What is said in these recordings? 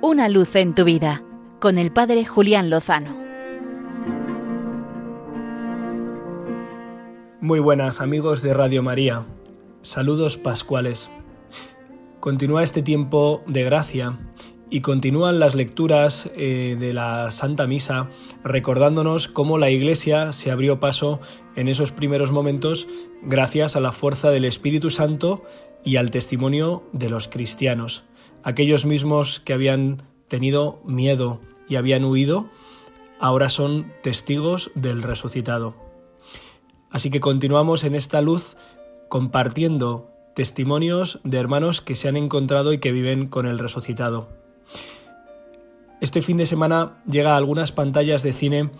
Una luz en tu vida con el Padre Julián Lozano. Muy buenas amigos de Radio María. Saludos pascuales. Continúa este tiempo de gracia y continúan las lecturas eh, de la Santa Misa recordándonos cómo la Iglesia se abrió paso en esos primeros momentos gracias a la fuerza del Espíritu Santo y al testimonio de los cristianos aquellos mismos que habían tenido miedo y habían huido, ahora son testigos del resucitado. Así que continuamos en esta luz compartiendo testimonios de hermanos que se han encontrado y que viven con el resucitado. Este fin de semana llega a algunas pantallas de cine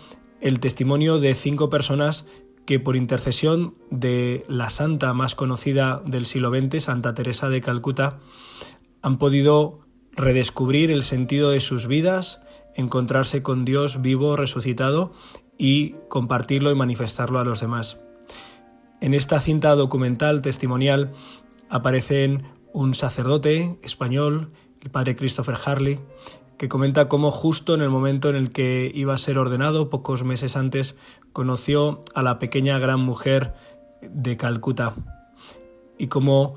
el testimonio de cinco personas que por intercesión de la santa más conocida del siglo XX, Santa Teresa de Calcuta, han podido redescubrir el sentido de sus vidas, encontrarse con Dios vivo, resucitado y compartirlo y manifestarlo a los demás. En esta cinta documental testimonial aparecen un sacerdote español, el padre Christopher Harley, que comenta cómo justo en el momento en el que iba a ser ordenado, pocos meses antes, conoció a la pequeña gran mujer de Calcuta y cómo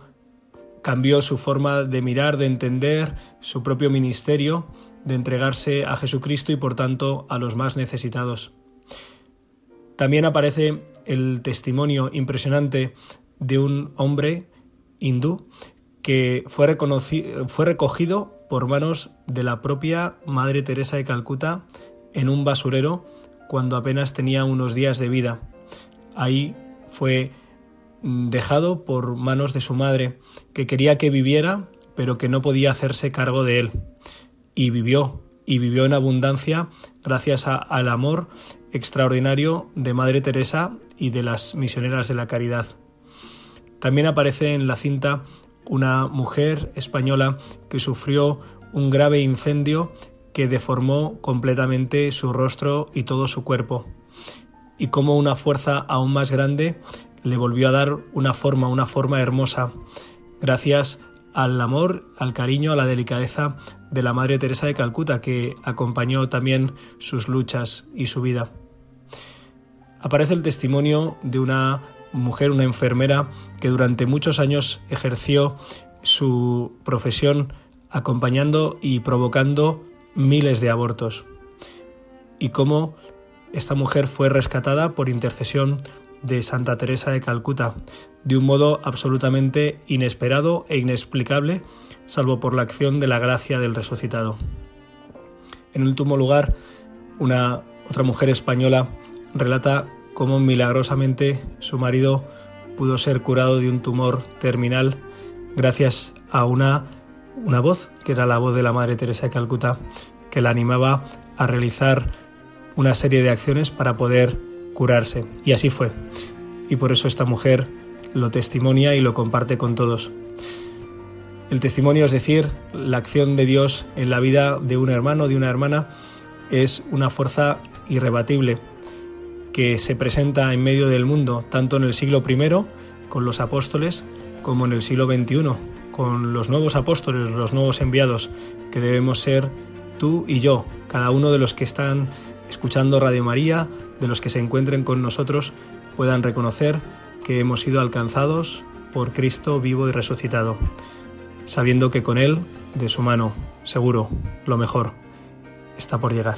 cambió su forma de mirar, de entender su propio ministerio, de entregarse a Jesucristo y por tanto a los más necesitados. También aparece el testimonio impresionante de un hombre hindú que fue, recogido por manos de la propia Madre Teresa de Calcuta en un basurero cuando apenas tenía unos días de vida. Ahí fue dejado por manos de su madre, que quería que viviera, pero que no podía hacerse cargo de él. Y vivió, y vivió en abundancia gracias al amor extraordinario de Madre Teresa y de las misioneras de la caridad. También aparece en la cinta una mujer española que sufrió un grave incendio que deformó completamente su rostro y todo su cuerpo, y como una fuerza aún más grande le volvió a dar una forma, una forma hermosa, gracias al amor, al cariño, a la delicadeza de la Madre Teresa de Calcuta, que acompañó también sus luchas y su vida. Aparece el testimonio de una mujer, una enfermera, que durante muchos años ejerció su profesión acompañando y provocando miles de abortos. Y cómo esta mujer fue rescatada por intercesión de Santa Teresa de Calcuta, de un modo absolutamente inesperado e inexplicable, salvo por la acción de la gracia del resucitado. En último lugar, una otra mujer española relata cómo milagrosamente su marido pudo ser curado de un tumor terminal gracias a una, una voz, que era la voz de la Madre Teresa de Calcuta, que la animaba a realizar una serie de acciones para poder curarse. Y así fue. Y por eso esta mujer lo testimonia y lo comparte con todos. El testimonio, es decir, la acción de Dios en la vida de un hermano, de una hermana, es una fuerza irrebatible que se presenta en medio del mundo, tanto en el siglo I con los apóstoles, como en el siglo XXI con los nuevos apóstoles, los nuevos enviados, que debemos ser tú y yo, cada uno de los que están escuchando Radio María, de los que se encuentren con nosotros, puedan reconocer que hemos sido alcanzados por Cristo vivo y resucitado, sabiendo que con Él, de su mano, seguro, lo mejor está por llegar.